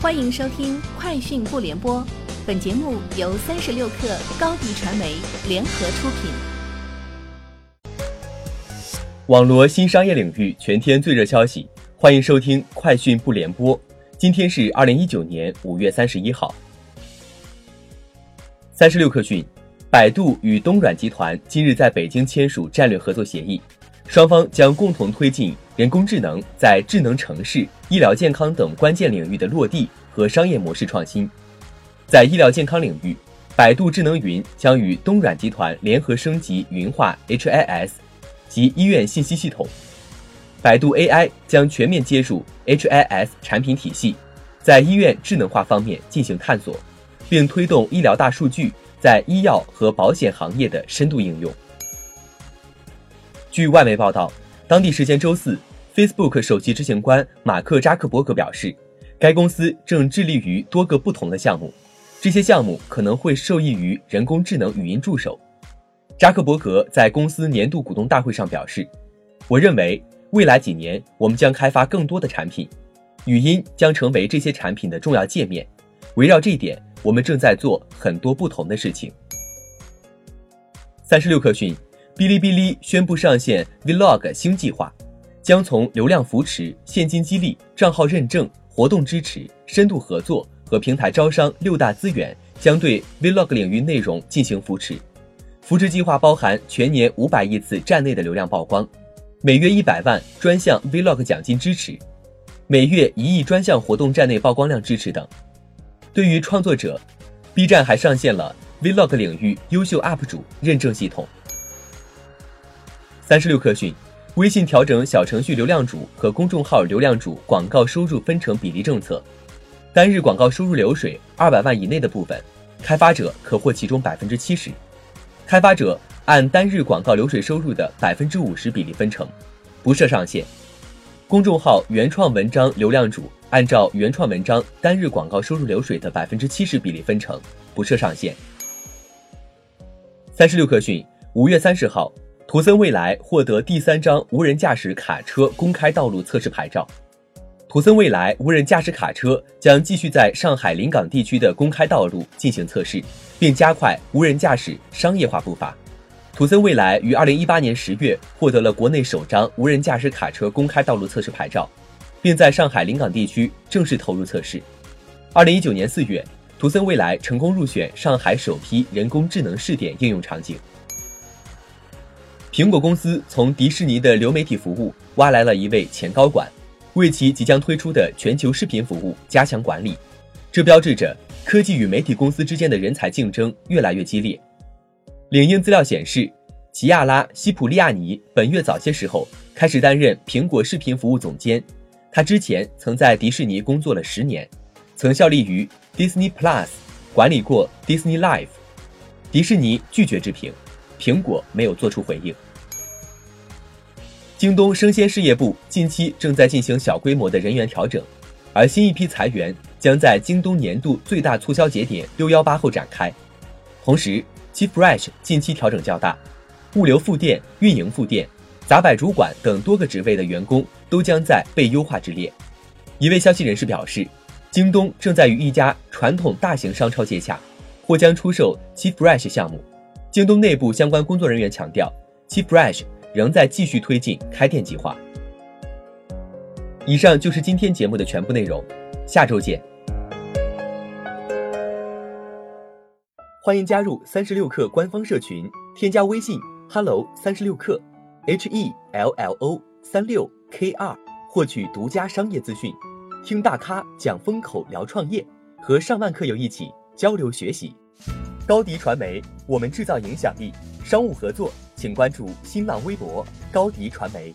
欢迎收听《快讯不联播》，本节目由三十六克高低传媒联合出品。网罗新商业领域全天最热消息，欢迎收听《快讯不联播》。今天是二零一九年五月三十一号。三十六克讯，百度与东软集团今日在北京签署战略合作协议，双方将共同推进。人工智能在智能城市、医疗健康等关键领域的落地和商业模式创新，在医疗健康领域，百度智能云将与东软集团联合升级云化 HIS 及医院信息系统，百度 AI 将全面接入 HIS 产品体系，在医院智能化方面进行探索，并推动医疗大数据在医药和保险行业的深度应用。据外媒报道，当地时间周四。Facebook 首席执行官马克扎克伯格表示，该公司正致力于多个不同的项目，这些项目可能会受益于人工智能语音助手。扎克伯格在公司年度股东大会上表示：“我认为未来几年我们将开发更多的产品，语音将成为这些产品的重要界面。围绕这一点，我们正在做很多不同的事情。”三十六克讯，哔哩哔哩宣布上线 Vlog 新计划。将从流量扶持、现金激励、账号认证、活动支持、深度合作和平台招商六大资源，将对 Vlog 领域内容进行扶持。扶持计划包含全年五百亿次站内的流量曝光，每月一百万专项 Vlog 奖金支持，每月一亿专项活动站内曝光量支持等。对于创作者，B 站还上线了 Vlog 领域优秀 UP 主认证系统。三十六克讯。微信调整小程序流量主和公众号流量主广告收入分成比例政策，单日广告收入流水二百万以内的部分，开发者可获其中百分之七十，开发者按单日广告流水收入的百分之五十比例分成，不设上限。公众号原创文章流量主按照原创文章单日广告收入流水的百分之七十比例分成，不设上限。三十六克讯，五月三十号。图森未来获得第三张无人驾驶卡车公开道路测试牌照。图森未来无人驾驶卡车将继续在上海临港地区的公开道路进行测试，并加快无人驾驶商业化步伐。图森未来于二零一八年十月获得了国内首张无人驾驶卡车公开道路测试牌照，并在上海临港地区正式投入测试。二零一九年四月，图森未来成功入选上海首批人工智能试点应用场景。苹果公司从迪士尼的流媒体服务挖来了一位前高管，为其即将推出的全球视频服务加强管理。这标志着科技与媒体公司之间的人才竞争越来越激烈。领英资料显示，齐亚拉·西普利亚尼本月早些时候开始担任苹果视频服务总监。他之前曾在迪士尼工作了十年，曾效力于 Disney Plus，管理过 Disney Life。迪士尼拒绝置评。苹果没有做出回应。京东生鲜事业部近期正在进行小规模的人员调整，而新一批裁员将在京东年度最大促销节点六幺八后展开。同时七 Fresh 近期调整较大，物流副店、运营副店、杂摆主管等多个职位的员工都将在被优化之列。一位消息人士表示，京东正在与一家传统大型商超接洽，或将出售七 Fresh 项目。京东内部相关工作人员强调七 Fresh 仍在继续推进开店计划。以上就是今天节目的全部内容，下周见。欢迎加入三十六氪官方社群，添加微信 hello 三十六氪，h e l l o 三六 k 二，获取独家商业资讯，听大咖讲风口，聊创业，和上万客友一起交流学习。高迪传媒，我们制造影响力。商务合作，请关注新浪微博高迪传媒。